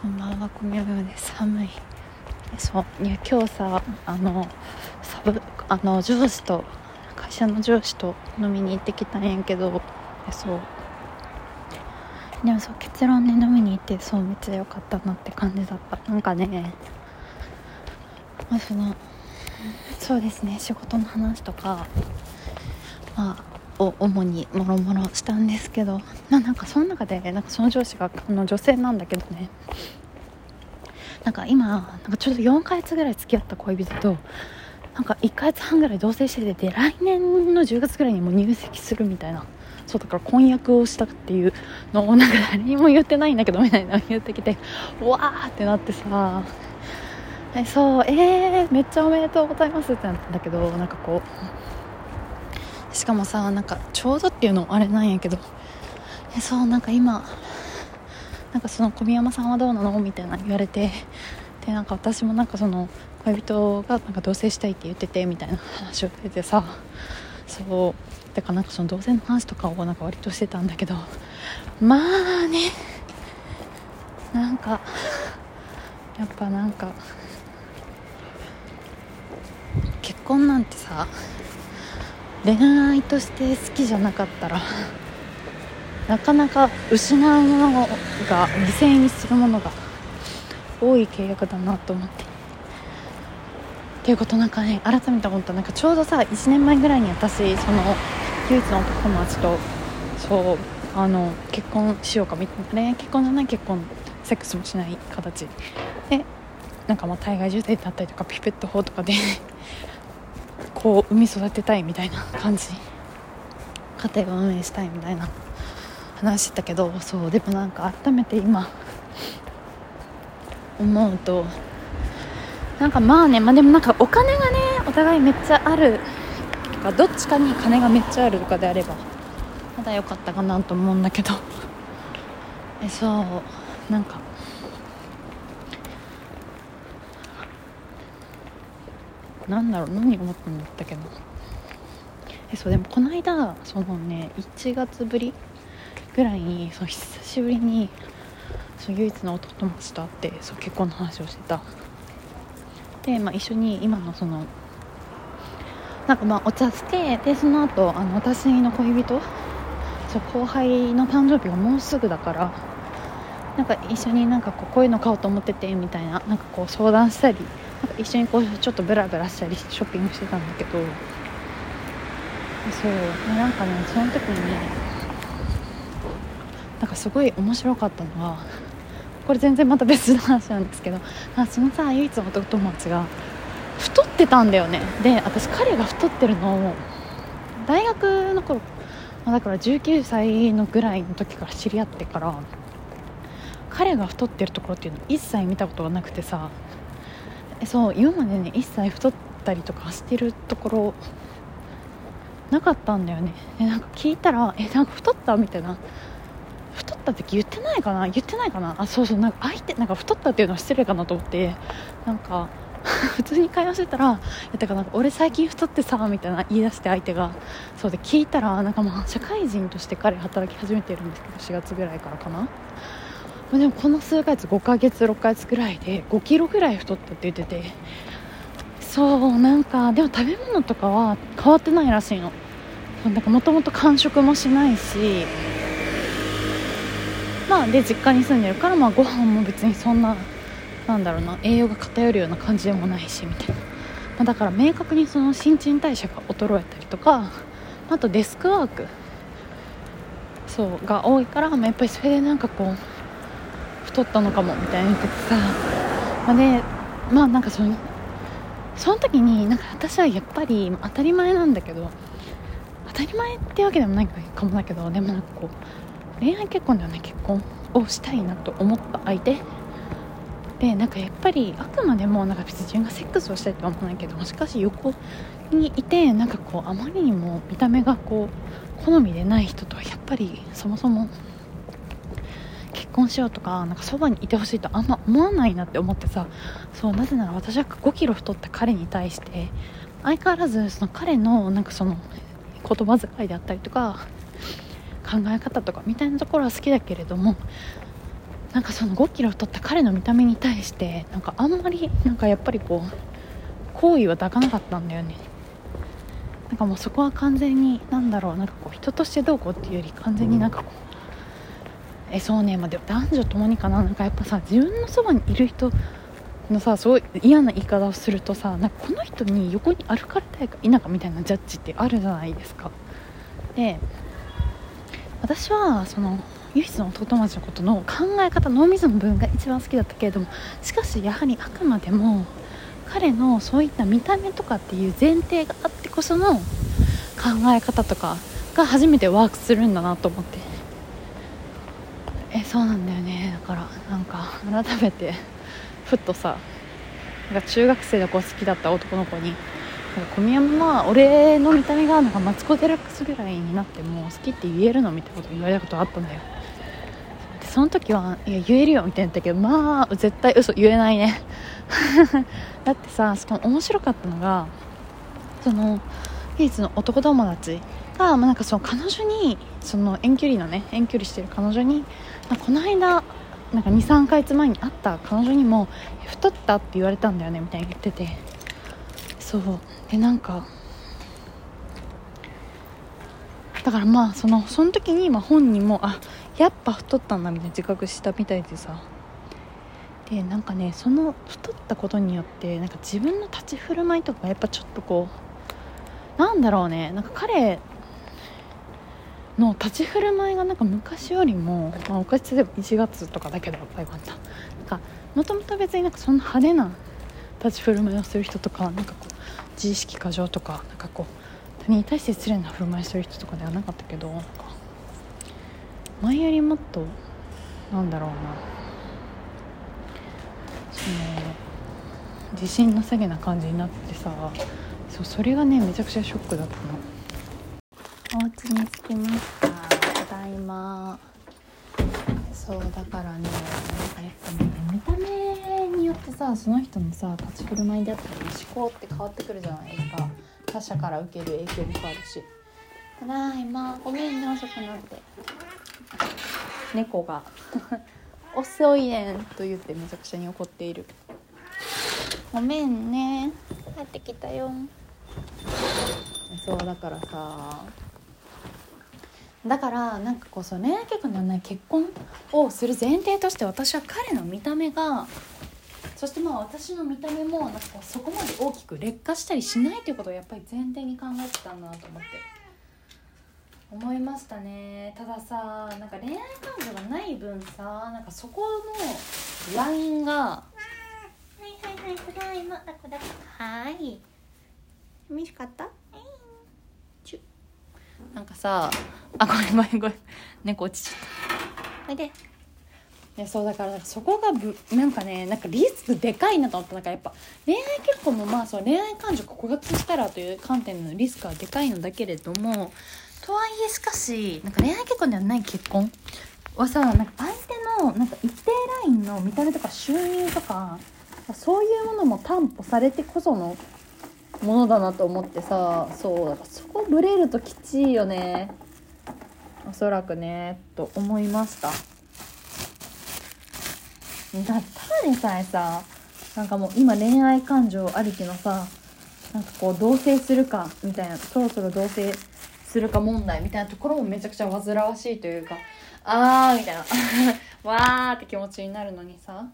こんばんは、こみょよです。寒い。そう、いや、今日さ、あの、サブ、あの、上司と、会社の上司と飲みに行ってきたんやけど、えそう。でもそう、結論ね、飲みに行って、そう、めっちゃ良かったなって感じだった。なんかね、まあ、その、そうですね、仕事の話とか、まあ、を主にもろもろしたんですけどななんかその中でなんかその上司があの女性なんだけどね。なんか今なんかちょうど4ヶ月ぐらい付き合った恋人となんか1ヶ月半ぐらい同棲しててで来年の10月ぐらいにも入籍するみたいなそうだから婚約をしたっていうのをなんか誰にも言ってないんだけどみたいな言ってきてわーってなってさえそうえー、めっちゃおめでとうございますってなったんだけどなんかこうしかもさなんかちょうどっていうのあれなんやけどえそうなんか今なんかその小宮山さんはどうなのみたいな言われてでなんか私もなんかその恋人がなんか同棲したいって言っててみたいな話をしててさそうだからなんかその同棲の話とかをなんか割としてたんだけどまあねなんかやっぱなんか結婚なんてさ恋愛として好きじゃなかったら なかなか失うものが犠牲にするものが多い契約だなと思って。っていうことなんかね改めて思った。なんかちょうどさ1年前ぐらいに私その唯一の男友達とそうあの結婚しようかみたいな恋愛結婚じゃない結婚セックスもしない形。でなんかまあ体外受精だったりとかピペット法とかでこう産み育てたいみたいな感じ。家庭を運営したいみたいな。話してたけどそうでもなんか改めて今思うとなんかまあねまあでもなんかお金がねお互いめっちゃあるとかどっちかに金がめっちゃあるとかであればまだ良かったかなと思うんだけど。えそうなんかなんだろう何思ったんだったけどえそうでもこの間そのね1月ぶりぐらいにその久しぶりにその唯一の男友達と会ってそう結婚の話をしてた。で、まあ、一緒に今のそのなんかまあお茶してでその後あの私の恋人そう後輩の誕生日がもうすぐだからなんか一緒になんかこうこういうの買おうと思っててみたいななんかこう相談したり一緒にこうちょっとブラブラしたりショッピングしてたんだけど。そう。なんかねその時にねなんかすごい面白かったのはこれ全然また別の話なんですけどあそのさ唯一の男友達が太ってたんだよね。で私彼が太ってるのを大学の頃だから19歳のぐらいの時から知り合ってから彼が太ってるところっていうの一切見たことがなくてさそう今までね一切太ったりとかしてるところなかったんだよね。でなんか聞いたら「えなんか太った?」みたいな。太ったって言ってないかな？言ってないかな？あそうそうなんか相手なんか太ったっていうのは失礼かなと思って。なんか 普通に会話してたら「いやだかなんか俺最近太ってさ」みたいな言い出して相手が。そうで聞いたらなんかまあ社会人として彼働き始めてるんですけど4月ぐらいからかな。でもこの数ヶ月5ヶ月6ヶ月ぐらいで5キロぐらい太ったって言ってて。そうなんかでも食べ物とかは変わってないらしいの。もともと完食もしないし。まあで実家に住んでるからまあご飯も別にそんななんだろうな栄養が偏るような感じでもないしみたいな、まあ、だから明確にその新陳代謝が衰えたりとかあとデスクワーク。そうが多いから、まあ、やっぱりそれでなんかこう太ったのかもみたいな言っててさ、まあ、でまあなんかそのその時になんか私はやっぱり当たり前なんだけど当たり前ってわけでもないかもだけどでもなんかこう恋愛結婚ではない結婚をしたいなと思った相手。でなんかやっぱりあくまでもなんか別に自分がセックスをしたいとは思わないけどもしかし横にいてなんかこうあまりにも見た目がこう好みでない人とはやっぱりそもそも結婚しようとかなんかそばにいてほしいとあんま思わないなって思ってさそうなぜなら私は5キロ太った彼に対して相変わらずその彼のなんかその言葉遣いであったりとか考え方とかみたいなところは好きだけれどもなんかその5キロ太った彼の見た目に対してなんかあんまりなんかやっぱりこう好意は抱かなかったんだよね。なんかもうそこは完全になんだろうなんかこう人としてどうこうっていうより完全になんかこうえそうね。まあでも男女ともにかな。なんかやっぱさ自分のそばにいる人のさすごい嫌な言い方をするとさなんかこの人に横に歩かれたいか否かみたいなジャッジってあるじゃないですか。で私はその唯一の弟町のことの考え方脳みその部分が一番好きだったけれどもしかしやはりあくまでも彼のそういった見た目とかっていう前提があってこその考え方とかが初めてワークするんだなと思って。そうなんだよね。だからなんか改めてふっとさなんか中学生の子好きだった男の子になんか小宮山は俺の見た目がなんかマツコ・デラックスぐらいになっても好きって言えるのみたいなこと言われたことあったんだよ。でその時はいや言えるよみたいな言ったけどまあ絶対嘘言えないね。だってさしかも面白かったのがその唯一の男友達が、まあ、なんかその彼女にその遠距離のね遠距離してる彼女に、この間なんか23ヶ月前に会った彼女にも「太った?」って言われたんだよねみたいに言っててそうでなんかだからまあそのその時にま本人もあやっぱ太ったんだみたいな自覚したみたいでさでなんかねその太ったことによってなんか自分の立ち振る舞いとかやっぱちょっとこうなんだろうねなんか彼の立ち振る舞いがなんか昔よりも、まあ、おかし例えば1月とかだけどよかったなんかもともと別になんかそんな派手な立ち振る舞いをする人とかなんかこう自意識過剰とかなんかこう他人に対して失礼な振る舞いする人とかではなかったけど前よりもっとなんだろうなその自信なさげな感じになってさそうそれがねめちゃくちゃショックだったの。お家に着きました。ただいま。そうだからねなんかやっぱね。見た目によってさその人のさ立ち振る舞いであったり思考って変わってくるじゃないですか。他者から受ける影響も変わるし。ただいまごめんね遅くなって。猫 が遅いねんと言ってめちゃくちゃに怒っている。ごめんね。帰ってきたよ。そうだからさだからなんかこうそう恋愛結婚ではない結婚をする前提として私は彼の見た目がそしてまあ私の見た目もなんかこうそこまで大きく劣化したりしないということをやっぱり前提に考えてたんだなと思って。思いましたね。たださなんか恋愛感情がない分さなんかそこのラインがはいはいはいただいまだこだこはい。寂しかった？なんかさあごめんごめんごめん。猫落ちちゃった。おいで。ね、そうだからそこがぶなんかねなんかリスクでかいなと思った。なんかやっぱ恋愛結婚もまあそう恋愛感情告発したらという観点のリスクはでかいのだけれどもとはいえしかしなんか恋愛結婚ではない結婚はさなんか相手のなんか一定ラインの見た目とか収入とかそういうものも担保されてこそのものだなと思ってさそうだからそこブレるときちいよね。おそらくねと思いました。だただでさえさなんかもう今恋愛感情ありきのさなんかこう同棲するかみたいなそろそろ同棲するか問題みたいなところもめちゃくちゃ煩わしいというかあーみたいな わーって気持ちになるのにさ。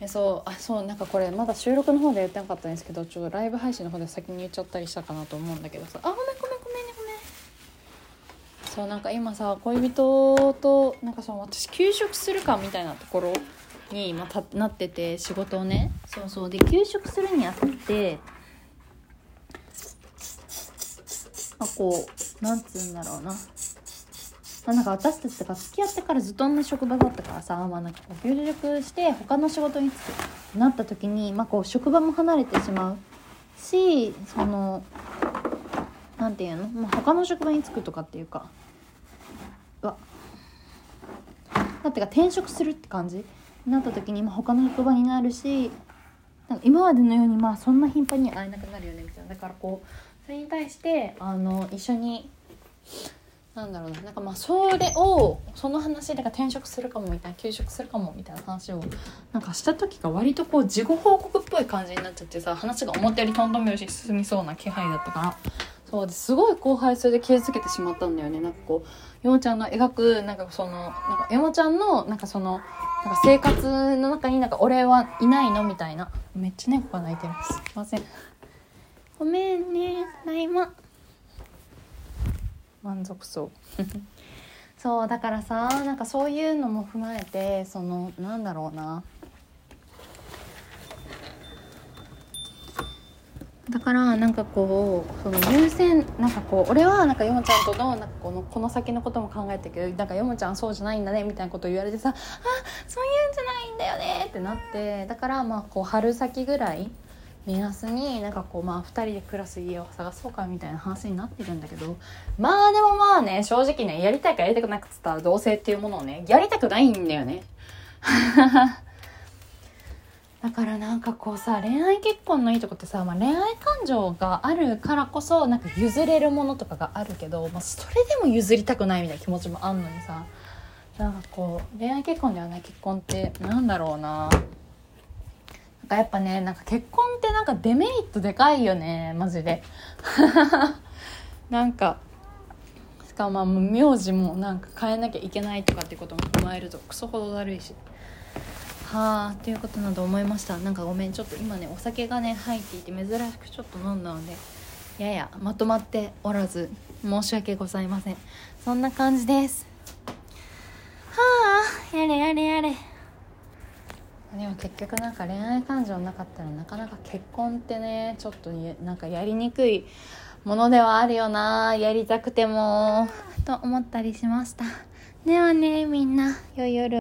えそうあそうなんかこれまだ収録の方で言ってなかったんですけどちょっとライブ配信の方で先に言っちゃったりしたかなと思うんだけどさ。あごめんごめんごめんごめん。そうなんか今さ恋人となんかその私休職するかみたいなところに今たなってて仕事をね。そうそうで休職するにあたってあこうなんつうんだろうな。まあ、なんか私たちとか付き合ってからずっと同じ職場だったからさ、まあ、なんかこう休職して他の仕事に就くなった時に、まあ、こう職場も離れてしまうしそのなんていうの、まあ、他の職場に就くとかっていうかうわだってか転職するって感じ？になった時に、まあ、他の職場になるしなんか今までのようにまあそんな頻繁に会えなくなるよねみたいな。だからこうそれに対してあの一緒になんだろうな。なんかまあそれをその話で転職するかもみたいな休職するかもみたいな話をなんかした時が割とこう事後報告っぽい感じになっちゃってさ話が思ったよりとんとん拍子に進みそうな気配だったから。そうですごい後輩それで傷つけてしまったんだよね。なんかこう山ちゃんの描くなんかそのなんか山ちゃんのなんかそのなんか生活の中になんか俺はいないのみたいな。めっちゃ猫が鳴いてますすいません。ごめんね。ただいま。満足そう。そうだからさなんかそういうのも踏まえてそのなんだろうな。だからなんかこうその優先なんかこう俺はなんかヨモちゃんとのなんかこのこの先のことも考えてるけどなんかヨモちゃんそうじゃないんだねみたいなことを言われてさあそういうんじゃないんだよねってなってだからまあこう春先ぐらい目安になんかこうまあ2人で暮らす家を探そうかみたいな話になってるんだけどまあでもまあね正直ねやりたいかやりたくなくっつったら同棲っていうものをねやりたくないんだよね。だからなんかこうさ恋愛結婚のいいとこってさ、まあ、恋愛感情があるからこそなんか譲れるものとかがあるけど、まあ、それでも譲りたくないみたいな気持ちもあんのにさ。なんかこう恋愛結婚ではない結婚ってなんだろうな。なんかやっぱねなんか結婚ってなんかデメリットでかいよねマジで。なんかしかもまあ名字もなんか変えなきゃいけないとかってことも踏まえるとクソほどだるいし。はあということなど思いました。なんかごめんちょっと今ねお酒がね入っていて珍しくちょっと飲んだのでややまとまっておらず申し訳ございません。そんな感じです。はあやれやれやれ。でも結局なんか恋愛感情なかったらなかなか結婚ってねちょっとなんかやりにくいものではあるよなやりたくても。と思ったりしました。ではねみんな良い夜